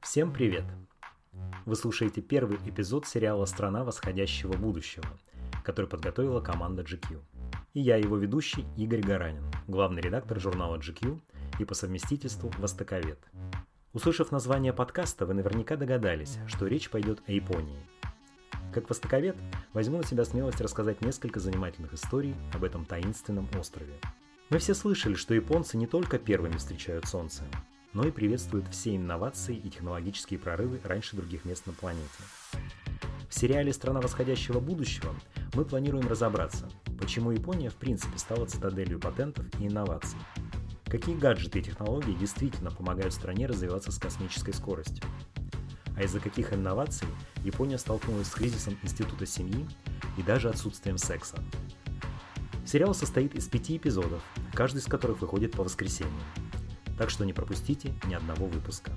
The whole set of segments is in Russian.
Всем привет! Вы слушаете первый эпизод сериала «Страна восходящего будущего», который подготовила команда GQ. И я, его ведущий, Игорь Гаранин, главный редактор журнала GQ и по совместительству востоковед. Услышав название подкаста, вы наверняка догадались, что речь пойдет о Японии. Как востоковед, возьму на себя смелость рассказать несколько занимательных историй об этом таинственном острове. Мы все слышали, что японцы не только первыми встречают Солнце, но и приветствуют все инновации и технологические прорывы раньше других мест на планете. В сериале «Страна восходящего будущего» мы планируем разобраться, почему Япония в принципе стала цитаделью патентов и инноваций. Какие гаджеты и технологии действительно помогают стране развиваться с космической скоростью? А из-за каких инноваций Япония столкнулась с кризисом института семьи и даже отсутствием секса? Сериал состоит из пяти эпизодов, каждый из которых выходит по воскресеньям. Так что не пропустите ни одного выпуска.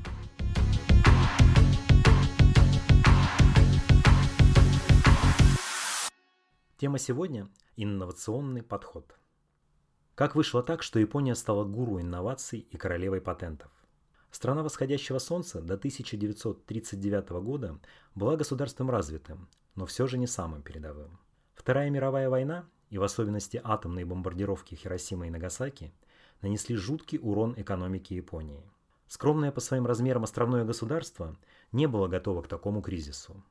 Тема сегодня – инновационный подход. Как вышло так, что Япония стала гуру инноваций и королевой патентов? Страна восходящего солнца до 1939 года была государством развитым, но все же не самым передовым. Вторая мировая война, и в особенности атомные бомбардировки Хиросимы и Нагасаки – нанесли жуткий урон экономике Японии. Скромное по своим размерам островное государство не было готово к такому кризису.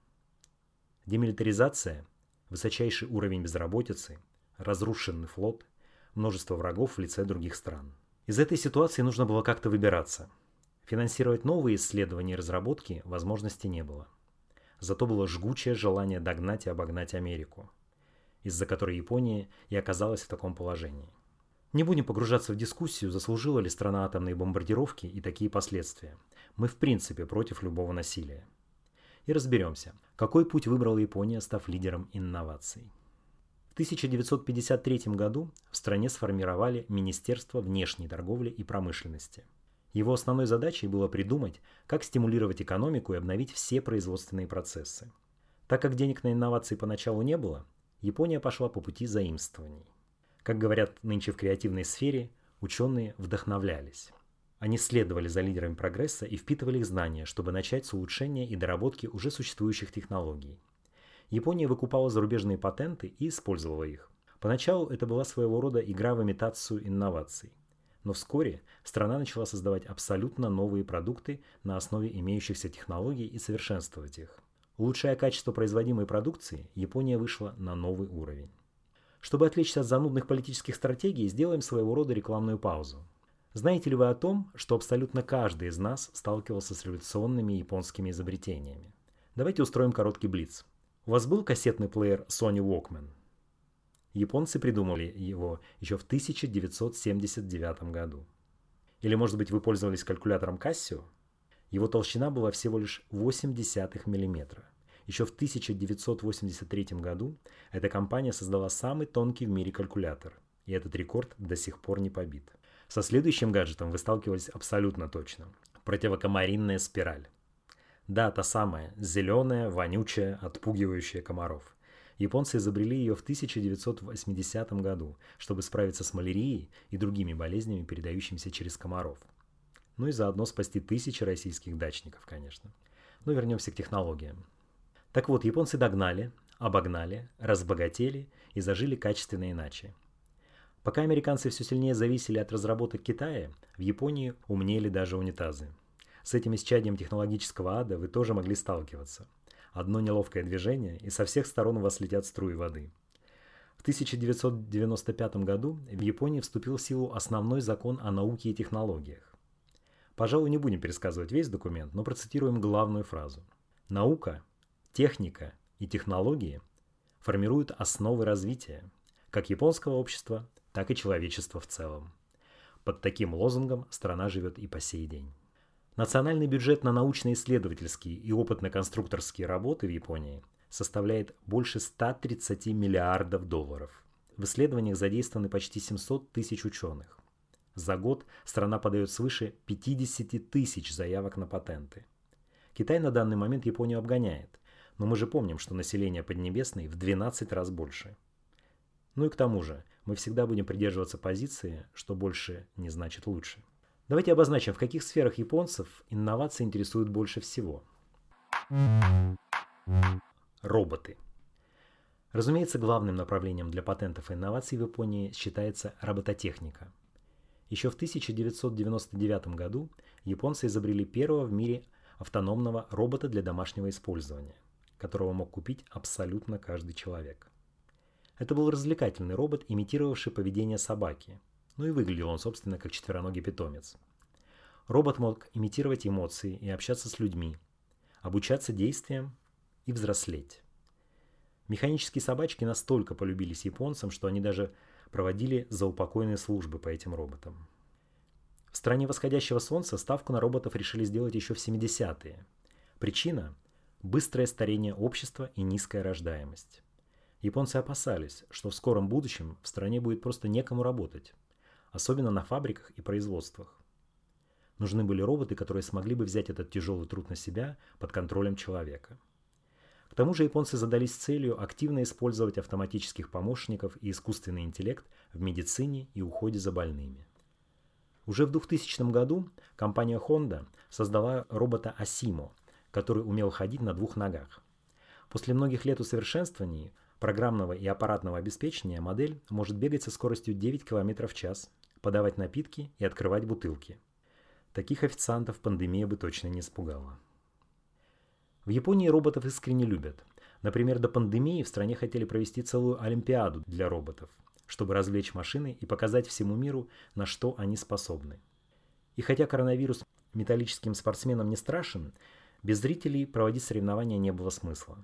Демилитаризация, высочайший уровень безработицы, разрушенный флот, множество врагов в лице других стран. Из этой ситуации нужно было как-то выбираться. Финансировать новые исследования и разработки возможности не было. Зато было жгучее желание догнать и обогнать Америку, из-за которой Япония и оказалась в таком положении. Не будем погружаться в дискуссию, заслужила ли страна атомные бомбардировки и такие последствия. Мы в принципе против любого насилия. И разберемся, какой путь выбрала Япония, став лидером инноваций. В 1953 году в стране сформировали Министерство внешней торговли и промышленности. Его основной задачей было придумать, как стимулировать экономику и обновить все производственные процессы. Так как денег на инновации поначалу не было, Япония пошла по пути заимствований. Как говорят нынче в креативной сфере, ученые вдохновлялись. Они следовали за лидерами прогресса и впитывали их знания, чтобы начать с улучшения и доработки уже существующих технологий. Япония выкупала зарубежные патенты и использовала их. Поначалу это была своего рода игра в имитацию инноваций. Но вскоре страна начала создавать абсолютно новые продукты на основе имеющихся технологий и совершенствовать их. Улучшая качество производимой продукции, Япония вышла на новый уровень. Чтобы отвлечься от занудных политических стратегий, сделаем своего рода рекламную паузу. Знаете ли вы о том, что абсолютно каждый из нас сталкивался с революционными японскими изобретениями? Давайте устроим короткий блиц. У вас был кассетный плеер Sony Walkman? Японцы придумали его еще в 1979 году. Или, может быть, вы пользовались калькулятором Casio? Его толщина была всего лишь 0,8 мм. Еще в 1983 году эта компания создала самый тонкий в мире калькулятор, и этот рекорд до сих пор не побит. Со следующим гаджетом вы сталкивались абсолютно точно. Противокомаринная спираль. Да, та самая, зеленая, вонючая, отпугивающая комаров. Японцы изобрели ее в 1980 году, чтобы справиться с малярией и другими болезнями, передающимися через комаров. Ну и заодно спасти тысячи российских дачников, конечно. Но вернемся к технологиям. Так вот, японцы догнали, обогнали, разбогатели и зажили качественно иначе. Пока американцы все сильнее зависели от разработок Китая, в Японии умнели даже унитазы. С этим исчадием технологического ада вы тоже могли сталкиваться. Одно неловкое движение, и со всех сторон у вас летят струи воды. В 1995 году в Японии вступил в силу основной закон о науке и технологиях. Пожалуй, не будем пересказывать весь документ, но процитируем главную фразу. Наука Техника и технологии формируют основы развития как японского общества, так и человечества в целом. Под таким лозунгом страна живет и по сей день. Национальный бюджет на научно-исследовательские и опытно-конструкторские работы в Японии составляет больше 130 миллиардов долларов. В исследованиях задействованы почти 700 тысяч ученых. За год страна подает свыше 50 тысяч заявок на патенты. Китай на данный момент Японию обгоняет, но мы же помним, что население Поднебесной в 12 раз больше. Ну и к тому же, мы всегда будем придерживаться позиции, что больше не значит лучше. Давайте обозначим, в каких сферах японцев инновации интересуют больше всего. Роботы. Разумеется, главным направлением для патентов и инноваций в Японии считается робототехника. Еще в 1999 году японцы изобрели первого в мире автономного робота для домашнего использования, которого мог купить абсолютно каждый человек. Это был развлекательный робот, имитировавший поведение собаки. Ну и выглядел он, собственно, как четвероногий питомец. Робот мог имитировать эмоции и общаться с людьми, обучаться действиям и взрослеть. Механические собачки настолько полюбились японцам, что они даже проводили заупокойные службы по этим роботам. В стране восходящего солнца ставку на роботов решили сделать еще в 70-е. Причина – быстрое старение общества и низкая рождаемость. Японцы опасались, что в скором будущем в стране будет просто некому работать, особенно на фабриках и производствах. Нужны были роботы, которые смогли бы взять этот тяжелый труд на себя под контролем человека. К тому же японцы задались целью активно использовать автоматических помощников и искусственный интеллект в медицине и уходе за больными. Уже в 2000 году компания Honda создала робота Asimo, который умел ходить на двух ногах. После многих лет усовершенствований программного и аппаратного обеспечения модель может бегать со скоростью 9 км в час, подавать напитки и открывать бутылки. Таких официантов пандемия бы точно не испугала. В Японии роботов искренне любят. Например, до пандемии в стране хотели провести целую олимпиаду для роботов, чтобы развлечь машины и показать всему миру, на что они способны. И хотя коронавирус металлическим спортсменам не страшен, без зрителей проводить соревнования не было смысла.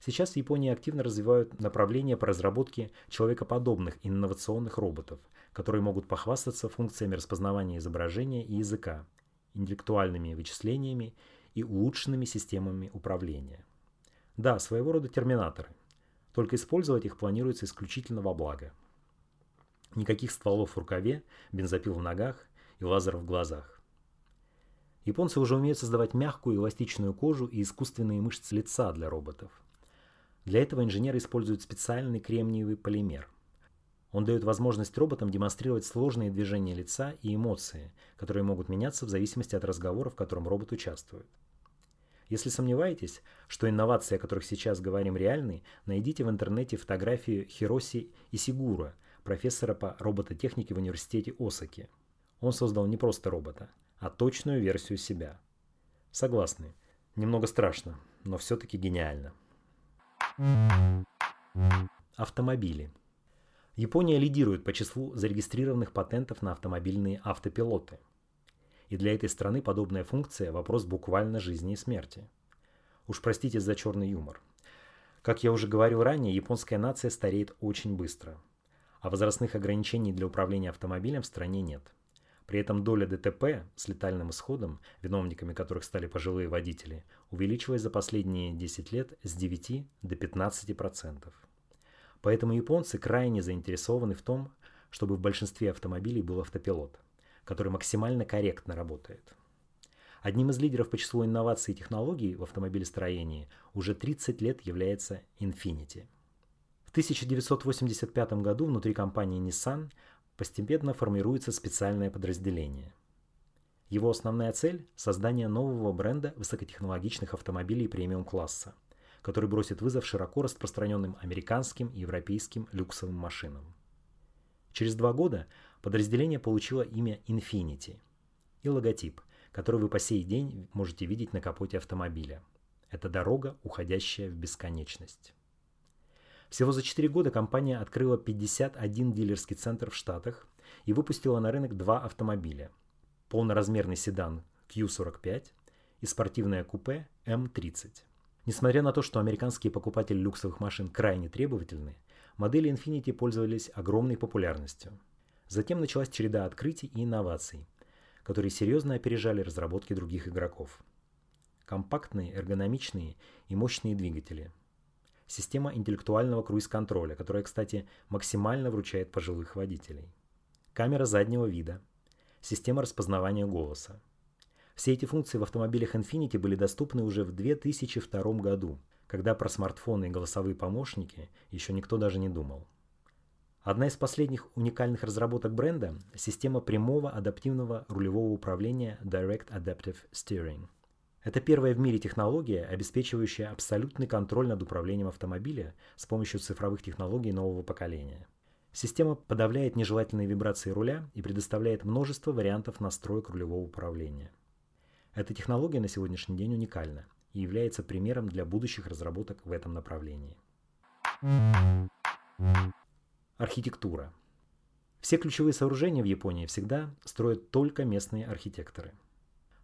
Сейчас в Японии активно развивают направления по разработке человекоподобных инновационных роботов, которые могут похвастаться функциями распознавания изображения и языка, интеллектуальными вычислениями и улучшенными системами управления. Да, своего рода терминаторы, только использовать их планируется исключительно во благо. Никаких стволов в рукаве, бензопил в ногах и лазеров в глазах. Японцы уже умеют создавать мягкую эластичную кожу и искусственные мышцы лица для роботов – для этого инженеры используют специальный кремниевый полимер. Он дает возможность роботам демонстрировать сложные движения лица и эмоции, которые могут меняться в зависимости от разговора, в котором робот участвует. Если сомневаетесь, что инновации, о которых сейчас говорим, реальны, найдите в интернете фотографию Хироси Исигура, профессора по робототехнике в университете Осаки. Он создал не просто робота, а точную версию себя. Согласны, немного страшно, но все-таки гениально. Автомобили. Япония лидирует по числу зарегистрированных патентов на автомобильные автопилоты. И для этой страны подобная функция – вопрос буквально жизни и смерти. Уж простите за черный юмор. Как я уже говорил ранее, японская нация стареет очень быстро. А возрастных ограничений для управления автомобилем в стране нет – при этом доля ДТП с летальным исходом, виновниками которых стали пожилые водители, увеличилась за последние 10 лет с 9 до 15%. Поэтому японцы крайне заинтересованы в том, чтобы в большинстве автомобилей был автопилот, который максимально корректно работает. Одним из лидеров по числу инноваций и технологий в автомобилестроении уже 30 лет является Infiniti. В 1985 году внутри компании Nissan постепенно формируется специальное подразделение. Его основная цель – создание нового бренда высокотехнологичных автомобилей премиум-класса, который бросит вызов широко распространенным американским и европейским люксовым машинам. Через два года подразделение получило имя Infinity и логотип, который вы по сей день можете видеть на капоте автомобиля. Это дорога, уходящая в бесконечность. Всего за 4 года компания открыла 51 дилерский центр в Штатах и выпустила на рынок два автомобиля. Полноразмерный седан Q45 и спортивное купе M30. Несмотря на то, что американские покупатели люксовых машин крайне требовательны, модели Infiniti пользовались огромной популярностью. Затем началась череда открытий и инноваций, которые серьезно опережали разработки других игроков. Компактные, эргономичные и мощные двигатели – система интеллектуального круиз-контроля, которая, кстати, максимально вручает пожилых водителей, камера заднего вида, система распознавания голоса. Все эти функции в автомобилях Infiniti были доступны уже в 2002 году, когда про смартфоны и голосовые помощники еще никто даже не думал. Одна из последних уникальных разработок бренда – система прямого адаптивного рулевого управления Direct Adaptive Steering. Это первая в мире технология, обеспечивающая абсолютный контроль над управлением автомобиля с помощью цифровых технологий нового поколения. Система подавляет нежелательные вибрации руля и предоставляет множество вариантов настроек рулевого управления. Эта технология на сегодняшний день уникальна и является примером для будущих разработок в этом направлении. Архитектура. Все ключевые сооружения в Японии всегда строят только местные архитекторы.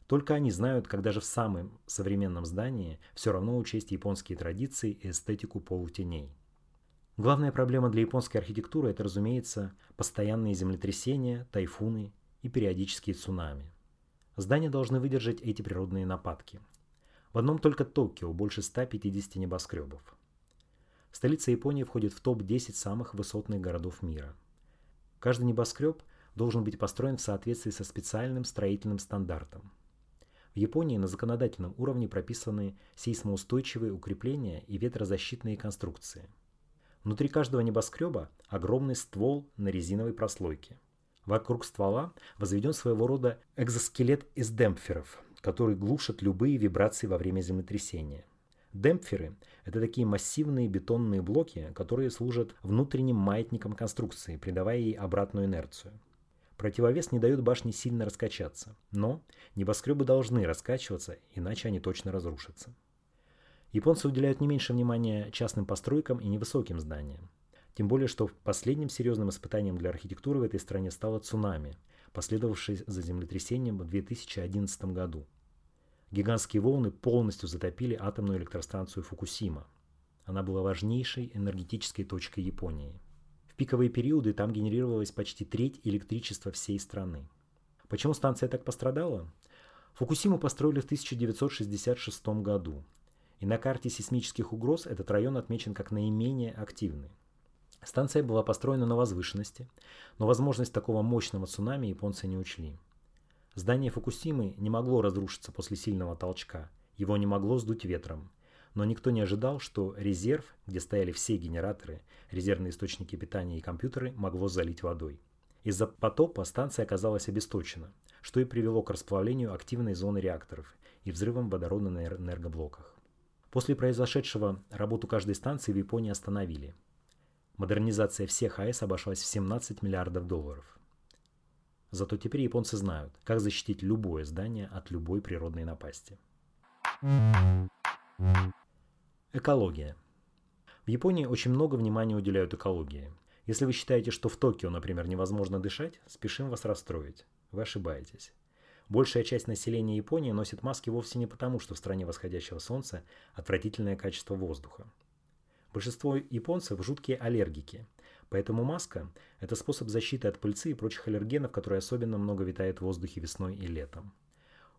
Только они знают, как даже в самом современном здании все равно учесть японские традиции и эстетику полутеней. Главная проблема для японской архитектуры – это, разумеется, постоянные землетрясения, тайфуны и периодические цунами. Здания должны выдержать эти природные нападки. В одном только Токио больше 150 небоскребов. Столица Японии входит в топ-10 самых высотных городов мира. Каждый небоскреб должен быть построен в соответствии со специальным строительным стандартом. В Японии на законодательном уровне прописаны сейсмоустойчивые укрепления и ветрозащитные конструкции. Внутри каждого небоскреба огромный ствол на резиновой прослойке. Вокруг ствола возведен своего рода экзоскелет из демпферов, который глушит любые вибрации во время землетрясения. Демпферы – это такие массивные бетонные блоки, которые служат внутренним маятником конструкции, придавая ей обратную инерцию. Противовес не дает башне сильно раскачаться, но небоскребы должны раскачиваться, иначе они точно разрушатся. Японцы уделяют не меньше внимания частным постройкам и невысоким зданиям. Тем более, что последним серьезным испытанием для архитектуры в этой стране стало цунами, последовавшее за землетрясением в 2011 году. Гигантские волны полностью затопили атомную электростанцию Фукусима. Она была важнейшей энергетической точкой Японии. Пиковые периоды там генерировалась почти треть электричества всей страны. Почему станция так пострадала? Фукусиму построили в 1966 году, и на карте сейсмических угроз этот район отмечен как наименее активный. Станция была построена на возвышенности, но возможность такого мощного цунами японцы не учли. Здание Фукусимы не могло разрушиться после сильного толчка, его не могло сдуть ветром. Но никто не ожидал, что резерв, где стояли все генераторы, резервные источники питания и компьютеры, могло залить водой. Из-за потопа станция оказалась обесточена, что и привело к расплавлению активной зоны реакторов и взрывам водорода на энергоблоках. После произошедшего работу каждой станции в Японии остановили – Модернизация всех АЭС обошлась в 17 миллиардов долларов. Зато теперь японцы знают, как защитить любое здание от любой природной напасти. Экология. В Японии очень много внимания уделяют экологии. Если вы считаете, что в Токио, например, невозможно дышать, спешим вас расстроить. Вы ошибаетесь. Большая часть населения Японии носит маски вовсе не потому, что в стране восходящего солнца отвратительное качество воздуха. Большинство японцев жуткие аллергики, поэтому маска – это способ защиты от пыльцы и прочих аллергенов, которые особенно много витает в воздухе весной и летом.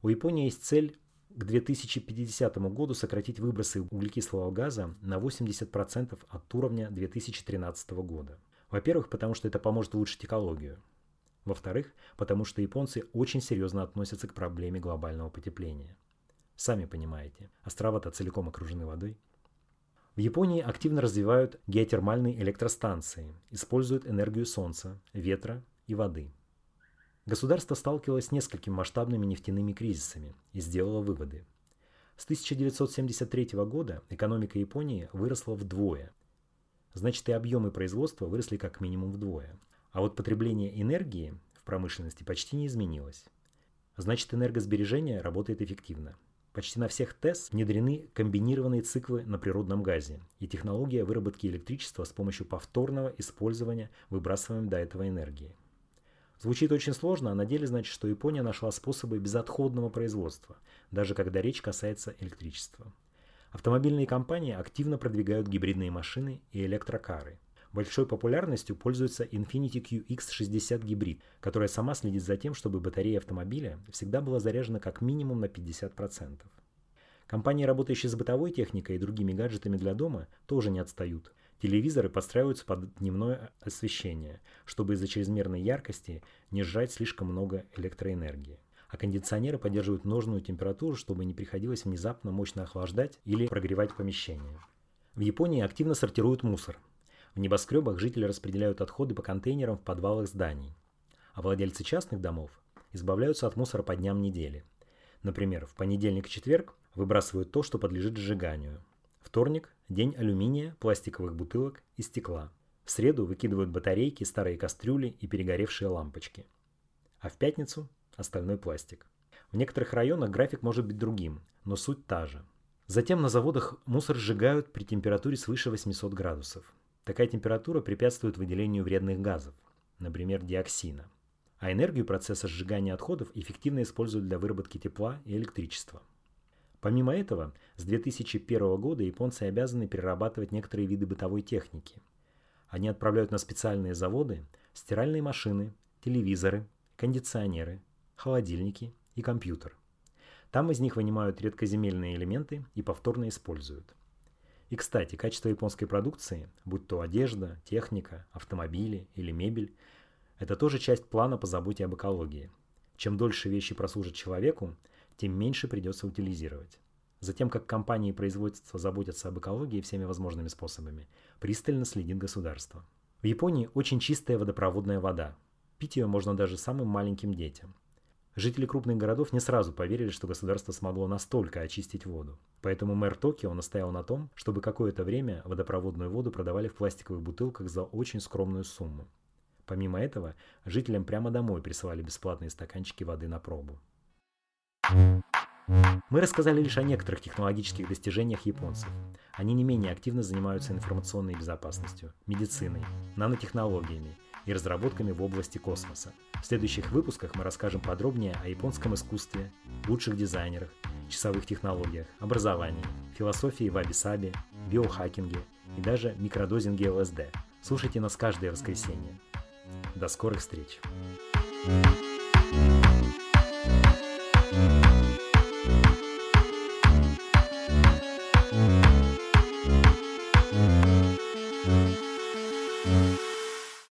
У Японии есть цель к 2050 году сократить выбросы углекислого газа на 80% от уровня 2013 года. Во-первых, потому что это поможет улучшить экологию. Во-вторых, потому что японцы очень серьезно относятся к проблеме глобального потепления. Сами понимаете, острова-то целиком окружены водой. В Японии активно развивают геотермальные электростанции, используют энергию солнца, ветра и воды. Государство сталкивалось с несколькими масштабными нефтяными кризисами и сделало выводы. С 1973 года экономика Японии выросла вдвое. Значит, и объемы производства выросли как минимум вдвое. А вот потребление энергии в промышленности почти не изменилось. Значит, энергосбережение работает эффективно. Почти на всех ТЭС внедрены комбинированные циклы на природном газе и технология выработки электричества с помощью повторного использования выбрасываемой до этого энергии. Звучит очень сложно, а на деле значит, что Япония нашла способы безотходного производства, даже когда речь касается электричества. Автомобильные компании активно продвигают гибридные машины и электрокары. Большой популярностью пользуется Infiniti QX60 гибрид, которая сама следит за тем, чтобы батарея автомобиля всегда была заряжена как минимум на 50%. Компании, работающие с бытовой техникой и другими гаджетами для дома, тоже не отстают. Телевизоры подстраиваются под дневное освещение, чтобы из-за чрезмерной яркости не сжать слишком много электроэнергии. А кондиционеры поддерживают нужную температуру, чтобы не приходилось внезапно мощно охлаждать или прогревать помещение. В Японии активно сортируют мусор. В небоскребах жители распределяют отходы по контейнерам в подвалах зданий, а владельцы частных домов избавляются от мусора по дням недели. Например, в понедельник и четверг выбрасывают то, что подлежит сжиганию. Вторник – день алюминия, пластиковых бутылок и стекла. В среду выкидывают батарейки, старые кастрюли и перегоревшие лампочки. А в пятницу – остальной пластик. В некоторых районах график может быть другим, но суть та же. Затем на заводах мусор сжигают при температуре свыше 800 градусов. Такая температура препятствует выделению вредных газов, например, диоксина. А энергию процесса сжигания отходов эффективно используют для выработки тепла и электричества. Помимо этого, с 2001 года японцы обязаны перерабатывать некоторые виды бытовой техники. Они отправляют на специальные заводы стиральные машины, телевизоры, кондиционеры, холодильники и компьютер. Там из них вынимают редкоземельные элементы и повторно используют. И, кстати, качество японской продукции, будь то одежда, техника, автомобили или мебель, это тоже часть плана по заботе об экологии. Чем дольше вещи прослужат человеку, тем меньше придется утилизировать. Затем, как компании и производства заботятся об экологии всеми возможными способами, пристально следит государство. В Японии очень чистая водопроводная вода. Пить ее можно даже самым маленьким детям – Жители крупных городов не сразу поверили, что государство смогло настолько очистить воду. Поэтому мэр Токио настоял на том, чтобы какое-то время водопроводную воду продавали в пластиковых бутылках за очень скромную сумму. Помимо этого, жителям прямо домой присылали бесплатные стаканчики воды на пробу. Мы рассказали лишь о некоторых технологических достижениях японцев. Они не менее активно занимаются информационной безопасностью, медициной, нанотехнологиями и разработками в области космоса. В следующих выпусках мы расскажем подробнее о японском искусстве, лучших дизайнерах, часовых технологиях, образовании, философии ваби-саби, биохакинге и даже микродозинге ЛСД. Слушайте нас каждое воскресенье. До скорых встреч! thank you